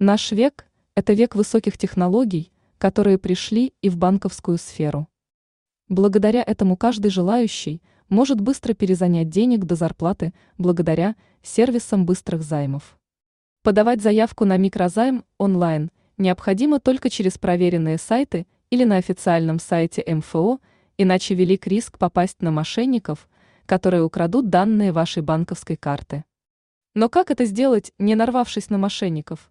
Наш век – это век высоких технологий, которые пришли и в банковскую сферу. Благодаря этому каждый желающий может быстро перезанять денег до зарплаты благодаря сервисам быстрых займов. Подавать заявку на микрозайм онлайн необходимо только через проверенные сайты или на официальном сайте МФО, иначе велик риск попасть на мошенников, которые украдут данные вашей банковской карты. Но как это сделать, не нарвавшись на мошенников?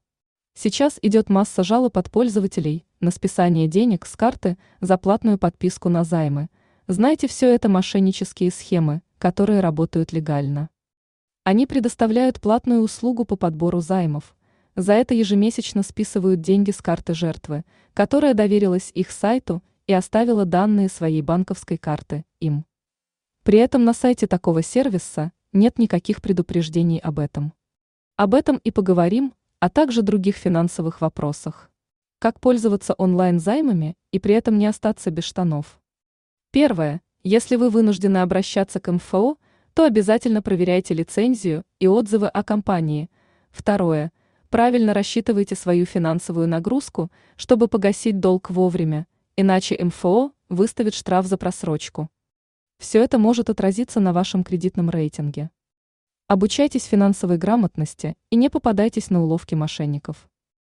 Сейчас идет масса жалоб от пользователей на списание денег с карты за платную подписку на займы. Знаете, все это мошеннические схемы, которые работают легально. Они предоставляют платную услугу по подбору займов. За это ежемесячно списывают деньги с карты жертвы, которая доверилась их сайту и оставила данные своей банковской карты им. При этом на сайте такого сервиса нет никаких предупреждений об этом. Об этом и поговорим а также других финансовых вопросах. Как пользоваться онлайн-займами и при этом не остаться без штанов? Первое. Если вы вынуждены обращаться к МФО, то обязательно проверяйте лицензию и отзывы о компании. Второе. Правильно рассчитывайте свою финансовую нагрузку, чтобы погасить долг вовремя, иначе МФО выставит штраф за просрочку. Все это может отразиться на вашем кредитном рейтинге. Обучайтесь финансовой грамотности и не попадайтесь на уловки мошенников.